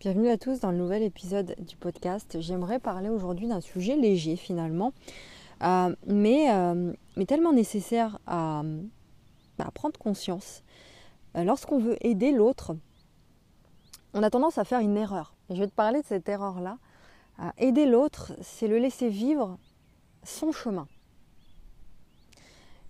Bienvenue à tous dans le nouvel épisode du podcast. J'aimerais parler aujourd'hui d'un sujet léger finalement, euh, mais, euh, mais, tellement nécessaire à, prendre conscience. Euh, lorsqu'on veut aider l'autre, on a tendance à faire une erreur. je vais te parler de cette erreur-là. aider l'autre, c'est le laisser vivre son chemin.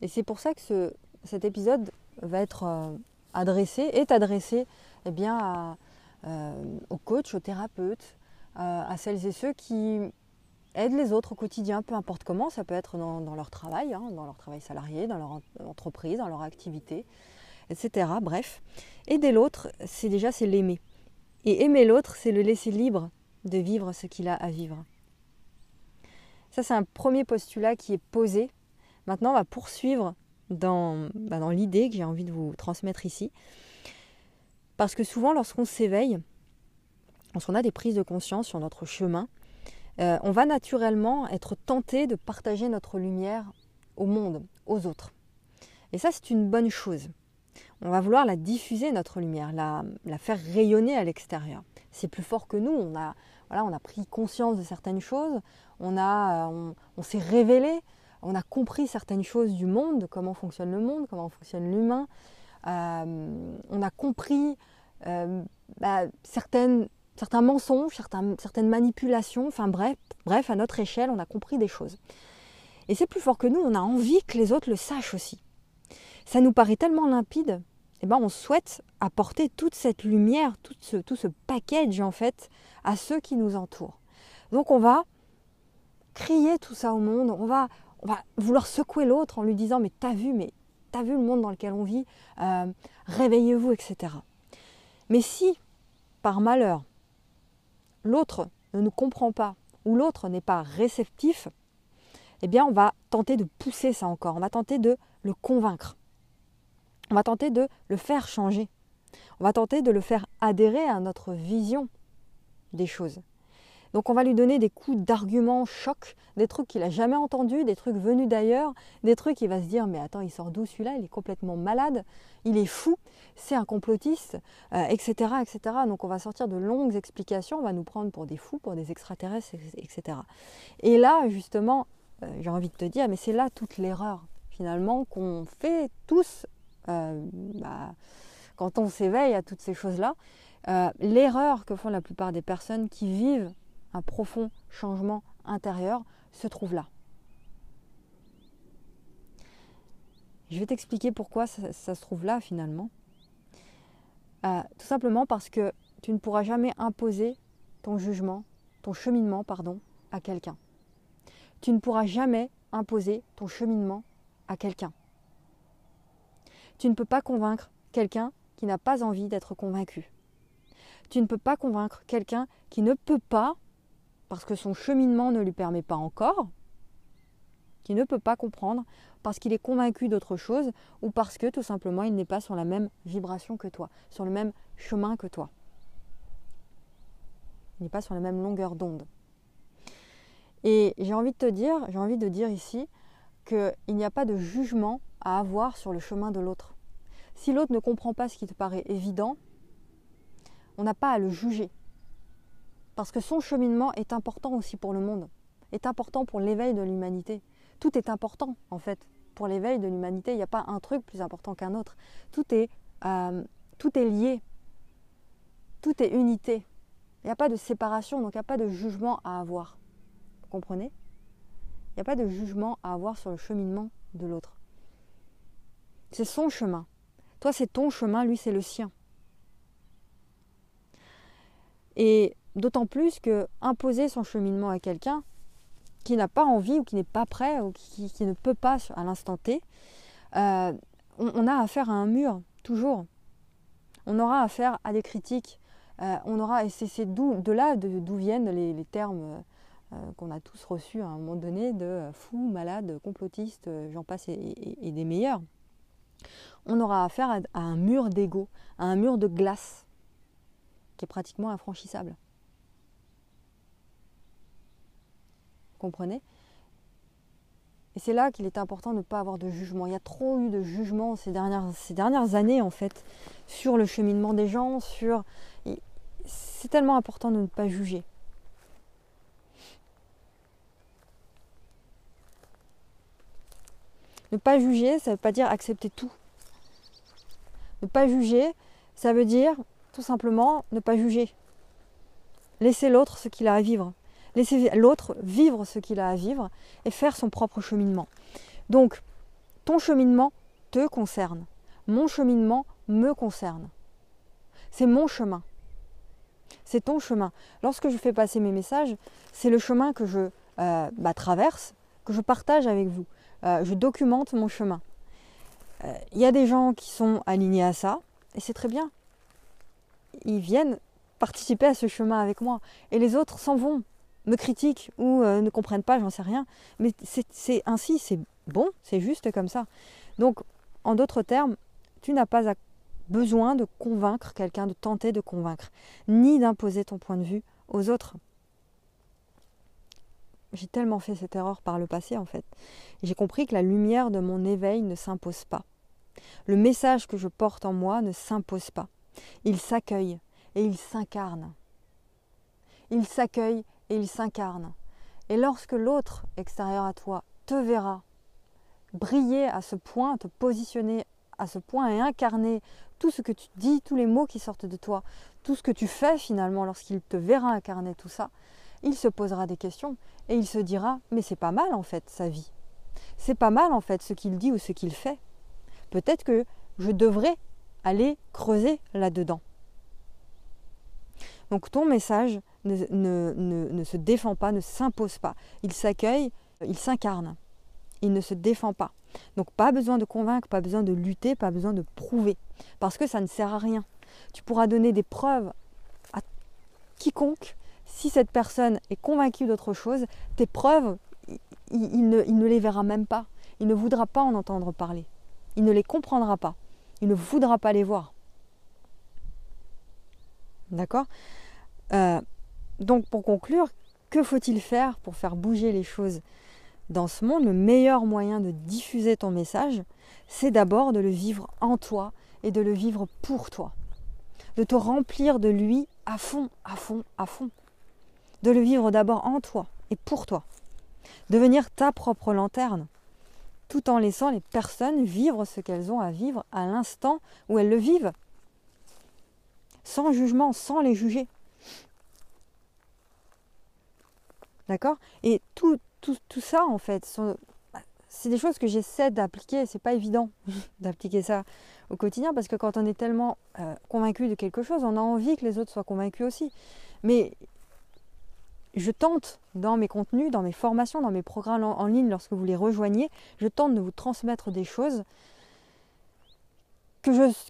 Et c'est pour ça que ce, cet épisode va être adressé, est adressé eh bien, à aux coachs, aux thérapeutes, euh, à celles et ceux qui aident les autres au quotidien, peu importe comment, ça peut être dans, leur travail, hein, dans leur travail salarié, dans leur entreprise, dans leur activité, etc. Bref, aider l'autre, c'est déjà c'est l'aimer. Et aimer l'autre, c'est le laisser libre de vivre ce qu'il a à vivre. Ça, c'est un premier postulat qui est posé. Maintenant, on va poursuivre dans, bah, dans l'idée que j'ai envie de vous transmettre ici. Parce que souvent, lorsqu'on s'éveille, lorsqu'on a des prises de conscience sur notre chemin, euh, on va naturellement être tenté de partager notre lumière au monde, aux autres. Et ça, c'est une bonne chose. On va vouloir la diffuser, notre lumière, la, faire rayonner à l'extérieur. C'est plus fort que nous. On a, on pris conscience de certaines choses, on, euh, on s'est révélé, on a compris certaines choses du monde, comment fonctionne le monde, comment fonctionne l'humain. Euh, on a compris euh, bah, certaines, certains mensonges, certaines manipulations, enfin bref, bref, à notre échelle, on a compris des choses. Et c'est plus fort que nous, on a envie que les autres le sachent aussi. Ça nous paraît tellement limpide, et eh ben on souhaite apporter toute cette lumière, tout ce, tout ce package en fait, à ceux qui nous entourent. Donc on va crier tout ça au monde, on va, on va vouloir secouer l'autre en lui disant mais t'as vu, mais t'as vu le monde dans lequel on vit, euh, réveillez-vous, etc. Mais si, par malheur, l'autre ne nous comprend pas ou l'autre n'est pas réceptif, eh bien on va tenter de pousser ça encore, on va tenter de le convaincre, on va tenter de le faire changer, on va tenter de le faire adhérer à notre vision des choses. Donc on va lui donner des coups d'arguments choc, des trucs qu'il n'a jamais entendus, des trucs venus d'ailleurs, des trucs il va se dire mais attends il sort d'où celui-là, il est complètement malade, il est fou, c'est un complotiste, etc., euh, etc. Donc on va sortir de longues explications, on va nous prendre pour des fous, pour des extraterrestres, etc. Et là justement, euh, j'ai envie de te dire, mais c'est là toute l'erreur finalement qu'on fait tous euh, bah, quand on s'éveille à toutes ces choses-là. L'erreur que font la plupart des personnes qui vivent un profond changement intérieur se trouve là. Je vais t'expliquer pourquoi ça, se trouve là finalement. Euh, tout simplement parce que tu ne pourras jamais imposer ton jugement, ton cheminement, pardon, à quelqu'un. Tu ne pourras jamais imposer ton cheminement à quelqu'un. Tu ne peux pas convaincre quelqu'un qui n'a pas envie d'être convaincu. Tu ne peux pas convaincre quelqu'un qui ne peut pas parce que son cheminement ne lui permet pas encore, qui ne peut pas comprendre, parce qu'il est convaincu d'autre chose, ou parce que tout simplement il n'est pas sur la même vibration que toi, sur le même chemin que toi. Il n'est pas sur la même longueur d'onde. Et j'ai envie de te dire, j'ai envie de dire ici qu'il n'y a pas de jugement à avoir sur le chemin de l'autre. Si l'autre ne comprend pas ce qui te paraît évident, on n'a pas à le juger. Parce que son cheminement est important aussi pour le monde, est important pour l'éveil de l'humanité. Tout est important en fait pour l'éveil de l'humanité. Il n'y a pas un truc plus important qu'un autre. Tout est, euh, tout est lié. Tout est unité. Il n'y a pas de séparation, donc il n'y a pas de jugement à avoir. Vous comprenez? Il n'y a pas de jugement à avoir sur le cheminement de l'autre. C'est son chemin. Toi, c'est ton chemin, lui, c'est le sien. Et D'autant plus que imposer son cheminement à quelqu'un qui n'a pas envie ou qui n'est pas prêt ou qui, ne peut pas à l'instant T, euh, on, a affaire à un mur, toujours. On aura affaire à des critiques. Euh, on aura, et c'est de là d'où viennent les, termes euh, qu'on a tous reçus à un moment donné de fou, malade, complotiste, j'en passe et, des meilleurs. On aura affaire à, à un mur d'ego, à un mur de glace qui est pratiquement infranchissable. Comprenez Et c'est là qu'il est important de ne pas avoir de jugement. Il y a trop eu de jugement ces dernières, ces dernières années, en fait, sur le cheminement des gens, sur... c'est tellement important de ne pas juger. Ne pas juger, ça ne veut pas dire accepter tout. Ne pas juger, ça veut dire tout simplement ne pas juger. Laisser l'autre ce qu'il a à vivre. Laisser l'autre vivre ce qu'il a à vivre et faire son propre cheminement. Donc, ton cheminement te concerne. Mon cheminement me concerne. C'est mon chemin. C'est ton chemin. Lorsque je fais passer mes messages, c'est le chemin que je euh, bah, traverse, que je partage avec vous. Euh, je documente mon chemin. Il euh, y a des gens qui sont alignés à ça, et c'est très bien. Ils viennent participer à ce chemin avec moi. Et les autres s'en vont, me critiquent ou euh, ne comprennent pas, j'en sais rien. Mais c'est ainsi, c'est bon, c'est juste comme ça. Donc, en d'autres termes, tu n'as pas besoin de convaincre quelqu'un, de tenter de convaincre, ni d'imposer ton point de vue aux autres. J'ai tellement fait cette erreur par le passé en fait. J'ai compris que la lumière de mon éveil ne s'impose pas. Le message que je porte en moi ne s'impose pas. Il s'accueille et il s'incarne. Il s'accueille et il s'incarne. Et lorsque l'autre extérieur à toi te verra briller à ce point, te positionner à ce point et incarner tout ce que tu dis, tous les mots qui sortent de toi, tout ce que tu fais finalement lorsqu'il te verra incarner tout ça, il se posera des questions et il se dira mais c'est pas mal en fait sa vie. C'est pas mal en fait ce qu'il dit ou ce qu'il fait. Peut-être que je devrais aller creuser là-dedans. Donc ton message ne, se défend pas, ne s'impose pas. Il s'accueille, il s'incarne. Il ne se défend pas. Donc pas besoin de convaincre, pas besoin de lutter, pas besoin de prouver. Parce que ça ne sert à rien. Tu pourras donner des preuves à quiconque si cette personne est convaincue d'autre chose, tes preuves, il, ne, il, ne, les verra même pas. Il ne voudra pas en entendre parler. Il ne les comprendra pas. Il ne voudra pas les voir. D'accord? Euh, Donc pour conclure, que faut-il faire pour faire bouger les choses dans ce monde? Le meilleur moyen de diffuser ton message, c'est d'abord de le vivre en toi et de le vivre pour toi. De te remplir de lui à fond, à fond, à fond de le vivre d'abord en toi et pour toi. Devenir ta propre lanterne, tout en laissant les personnes vivre ce qu'elles ont à vivre à l'instant où elles le vivent. Sans jugement, sans les juger. D'accord? Et tout, ça, en fait, c'est des choses que j'essaie d'appliquer. C'est pas évident d'appliquer ça au quotidien parce que quand on est tellement euh, convaincu de quelque chose, on a envie que les autres soient convaincus aussi. Mais je tente dans mes contenus, dans mes formations, dans mes programmes en, ligne, lorsque vous les rejoignez, je tente de vous transmettre des choses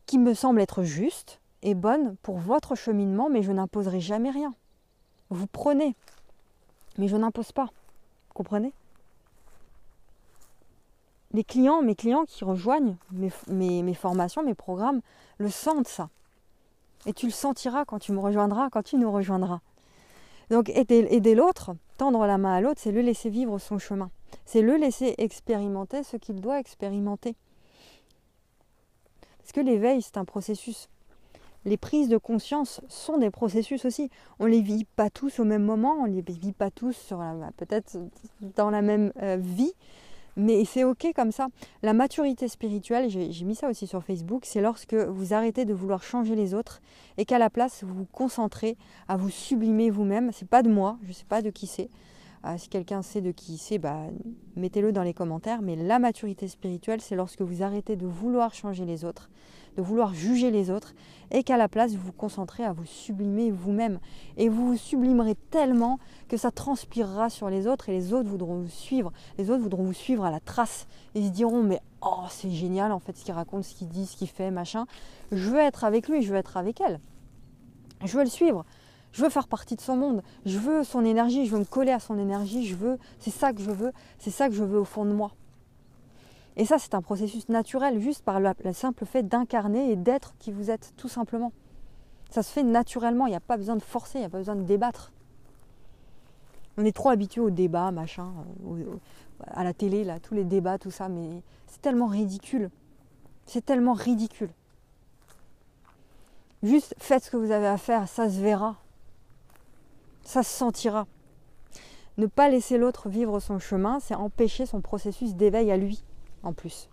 qui me semblent être justes et bonnes pour votre cheminement, mais je n'imposerai jamais rien. Vous prenez, mais je n'impose pas. Comprenez? Les clients, mes clients qui rejoignent mes, mes formations, mes programmes, le sentent ça. Et tu le sentiras quand tu me rejoindras, quand tu nous rejoindras. Donc aider, l'autre, tendre la main à l'autre, c'est le laisser vivre son chemin. C'est le laisser expérimenter ce qu'il doit expérimenter. Parce que l'éveil, c'est un processus. Les prises de conscience sont des processus aussi. On ne les vit pas tous au même moment, on ne les vit pas tous peut-être dans la même euh, vie, mais c'est ok comme ça. La maturité spirituelle, j'ai mis ça aussi sur Facebook, c'est lorsque vous arrêtez de vouloir changer les autres et qu'à la place vous vous concentrez à vous sublimer vous-même. C'est pas de moi, je sais pas de qui c'est. Euh, si quelqu'un sait de qui c'est, bah, mettez-le dans les commentaires. Mais la maturité spirituelle, c'est lorsque vous arrêtez de vouloir changer les autres de vouloir juger les autres, et qu'à la place, vous vous concentrez à vous sublimer vous-même. Et vous vous sublimerez tellement que ça transpirera sur les autres, et les autres voudront vous suivre. Les autres voudront vous suivre à la trace. Ils se diront, mais oh, c'est génial en fait ce qu'il raconte, ce qu'il dit, ce qu'il fait, machin. Je veux être avec lui, je veux être avec elle. Je veux le suivre. Je veux faire partie de son monde. Je veux son énergie. Je veux me coller à son énergie. Je veux. C'est ça que je veux. C'est ça que je veux au fond de moi. Et ça, c'est un processus naturel, juste par le, simple fait d'incarner et d'être qui vous êtes, tout simplement. Ça se fait naturellement, il n'y a pas besoin de forcer, il n'y a pas besoin de débattre. On est trop habitué au débat, machin, à la télé, là, tous les débats, tout ça, mais c'est tellement ridicule. C'est tellement ridicule. Juste faites ce que vous avez à faire, ça se verra. Ça se sentira. Ne pas laisser l'autre vivre son chemin, c'est empêcher son processus d'éveil à lui, en plus.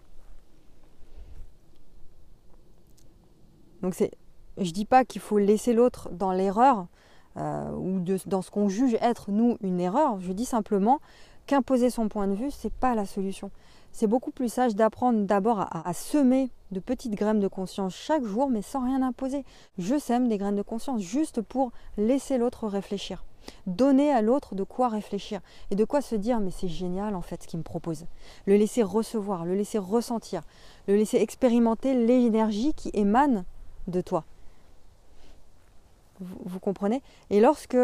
Donc c'est, je dis pas qu'il faut laisser l'autre dans l'erreur euh, ou dans ce qu'on juge être nous une erreur. Je dis simplement qu'imposer son point de vue, c'est pas la solution. C'est beaucoup plus sage d'apprendre d'abord à, à, semer de petites graines de conscience chaque jour, mais sans rien imposer. Je sème des graines de conscience juste pour laisser l'autre réfléchir donner à l'autre de quoi réfléchir et de quoi se dire mais c'est génial en fait ce qu'il me propose. Le laisser recevoir, le laisser ressentir, le laisser expérimenter l'énergie qui émane de toi. Vous, comprenez? Et lorsque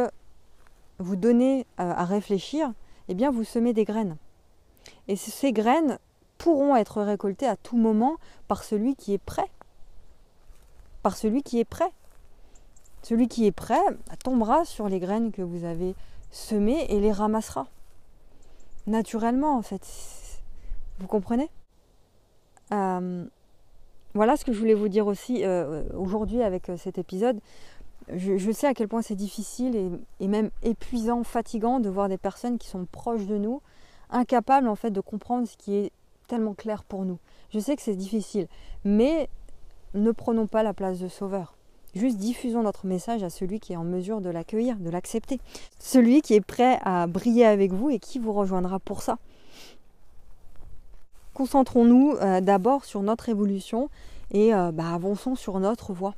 vous donnez euh, à réfléchir, eh bien vous semez des graines. Et ces graines pourront être récoltées à tout moment par celui qui est prêt. Par celui qui est prêt. Celui qui est prêt tombera sur les graines que vous avez semées et les ramassera. Naturellement, en fait. Vous comprenez? Euh, Voilà ce que je voulais vous dire aussi euh, aujourd'hui avec euh, cet épisode. Je, sais à quel point c'est difficile et, même épuisant, fatigant de voir des personnes qui sont proches de nous, incapables en fait de comprendre ce qui est tellement clair pour nous. Je sais que c'est difficile, mais ne prenons pas la place de sauveur. Juste diffusons notre message à celui qui est en mesure de l'accueillir, de l'accepter. Celui qui est prêt à briller avec vous et qui vous rejoindra pour ça. Concentrons-nous euh, d'abord sur notre évolution et euh, bah, avançons sur notre voie.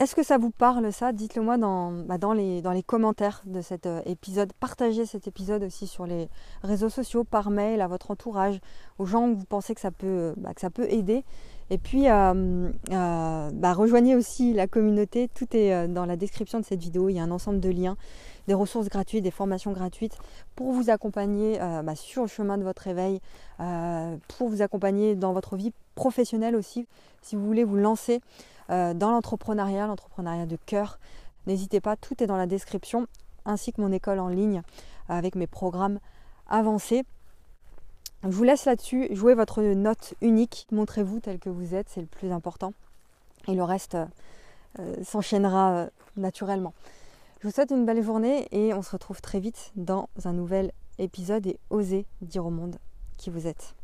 Est-ce que ça vous parle ça? Dites-le moi dans, bah, dans, les, commentaires de cet euh, épisode. Partagez cet épisode aussi sur les réseaux sociaux, par mail, à votre entourage, aux gens que vous pensez que ça peut, bah, aider. Et puis, euh, euh, bah, rejoignez aussi la communauté. Tout est dans la description de cette vidéo. Il y a un ensemble de liens, des ressources gratuites, des formations gratuites pour vous accompagner sur le chemin de votre éveil, pour vous accompagner dans votre vie professionnelle aussi. Si vous voulez vous lancer dans l'entrepreneuriat, l'entrepreneuriat de cœur, n'hésitez pas. Tout est dans la description, ainsi que mon école en ligne avec mes programmes avancés. Je vous laisse là-dessus, jouez votre note unique, montrez-vous tel que vous êtes, c'est le plus important. Et le reste euh, euh, s'enchaînera euh, naturellement. Je vous souhaite une belle journée et on se retrouve très vite dans un nouvel épisode et osez dire au monde qui vous êtes.